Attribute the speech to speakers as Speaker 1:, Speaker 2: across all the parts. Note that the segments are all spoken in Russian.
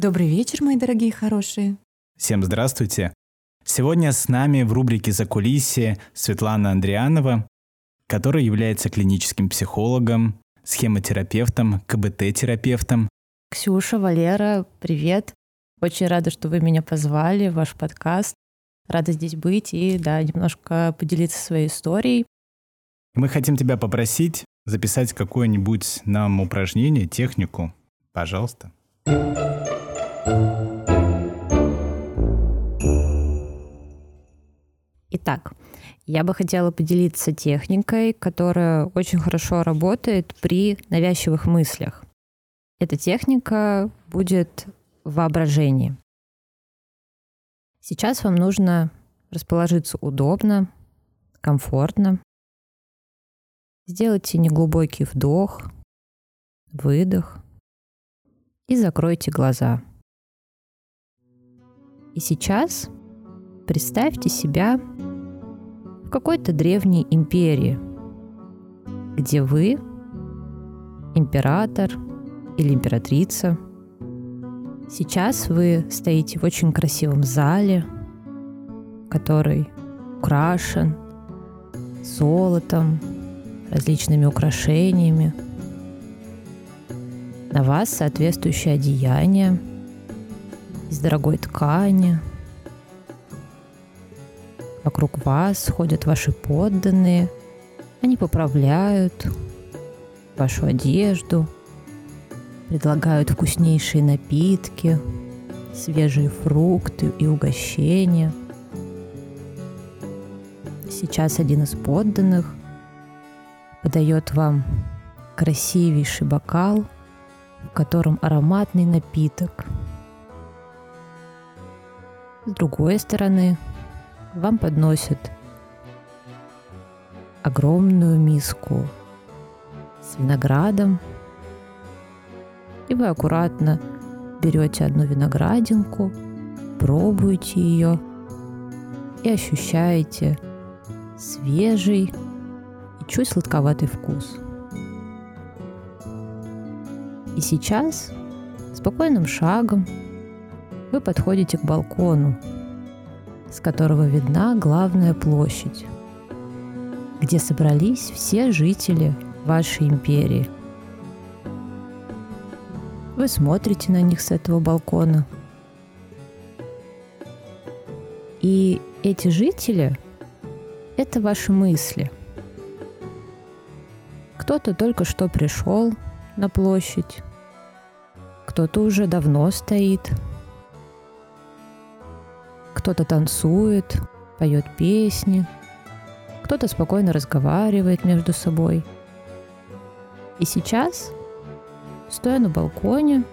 Speaker 1: Добрый вечер, мои дорогие хорошие.
Speaker 2: Всем здравствуйте. Сегодня с нами в рубрике «За кулисье» Светлана Андрианова, которая является клиническим психологом, схемотерапевтом, КБТ-терапевтом.
Speaker 3: Ксюша, Валера, привет. Очень рада, что вы меня позвали в ваш подкаст. Рада здесь быть и, да, немножко поделиться своей историей.
Speaker 2: Мы хотим тебя попросить записать какое-нибудь нам упражнение, технику. Пожалуйста.
Speaker 3: Итак, я бы хотела поделиться техникой, которая очень хорошо работает при навязчивых мыслях. Эта техника будет в воображении. Сейчас вам нужно расположиться удобно, комфортно. Сделайте неглубокий вдох, выдох и закройте глаза. И сейчас представьте себя в какой-то древней империи, где вы император или императрица. Сейчас вы стоите в очень красивом зале, который украшен золотом, различными украшениями. На вас соответствующее одеяние – из дорогой ткани. Вокруг вас ходят ваши подданные. Они поправляют вашу одежду, предлагают вкуснейшие напитки, свежие фрукты и угощения. Сейчас один из подданных подает вам красивейший бокал, в котором ароматный напиток – с другой стороны, вам подносят огромную миску с виноградом, и вы аккуратно берете одну виноградинку, пробуете ее и ощущаете свежий и чуть сладковатый вкус. И сейчас спокойным шагом вы подходите к балкону, с которого видна главная площадь, где собрались все жители вашей империи. Вы смотрите на них с этого балкона. И эти жители — это ваши мысли. Кто-то только что пришел на площадь, кто-то уже давно стоит — кто-то танцует, поет песни, кто-то спокойно разговаривает между собой. И сейчас, стоя на балконе,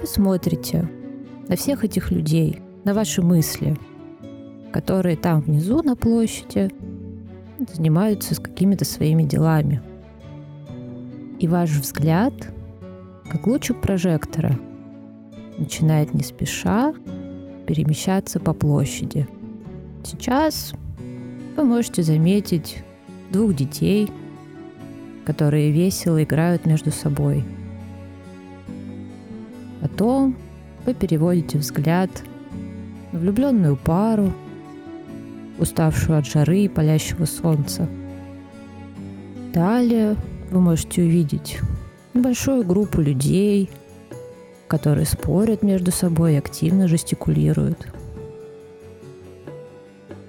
Speaker 3: вы смотрите на всех этих людей, на ваши мысли, которые там внизу на площади занимаются с какими-то своими делами. И ваш взгляд, как лучик прожектора, начинает не спеша перемещаться по площади. Сейчас вы можете заметить двух детей, которые весело играют между собой. Потом вы переводите взгляд на влюбленную пару, уставшую от жары и палящего солнца. Далее вы можете увидеть небольшую группу людей, которые спорят между собой и активно жестикулируют.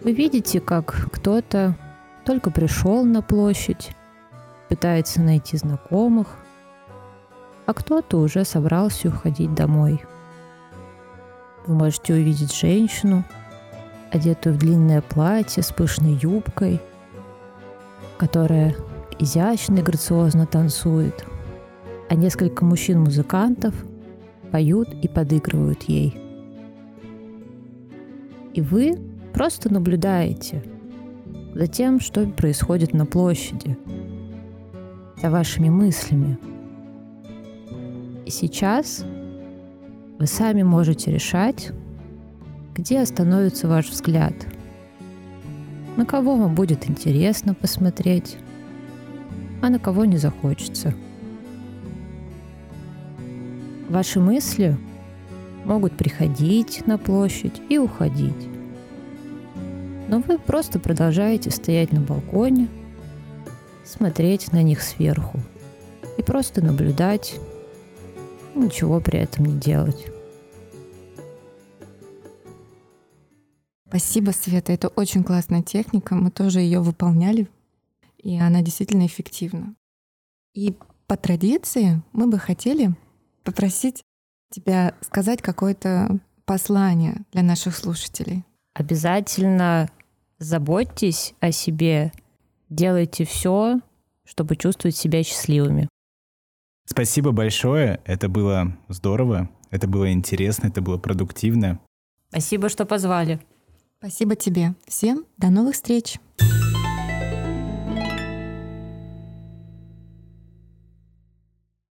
Speaker 3: Вы видите, как кто-то только пришел на площадь, пытается найти знакомых, а кто-то уже собрался уходить домой. Вы можете увидеть женщину, одетую в длинное платье с пышной юбкой, которая изящно и грациозно танцует, а несколько мужчин-музыкантов – поют и подыгрывают ей. И вы просто наблюдаете за тем, что происходит на площади, за вашими мыслями. И сейчас вы сами можете решать, где остановится ваш взгляд, на кого вам будет интересно посмотреть, а на кого не захочется – Ваши мысли могут приходить на площадь и уходить. Но вы просто продолжаете стоять на балконе, смотреть на них сверху и просто наблюдать, ничего при этом не делать.
Speaker 1: Спасибо, Света. Это очень классная техника. Мы тоже ее выполняли, и она действительно эффективна. И по традиции мы бы хотели попросить тебя сказать какое-то послание для наших слушателей.
Speaker 3: Обязательно заботьтесь о себе, делайте все, чтобы чувствовать себя счастливыми.
Speaker 2: Спасибо большое. Это было здорово, это было интересно, это было продуктивно.
Speaker 3: Спасибо, что позвали.
Speaker 1: Спасибо тебе. Всем до новых встреч.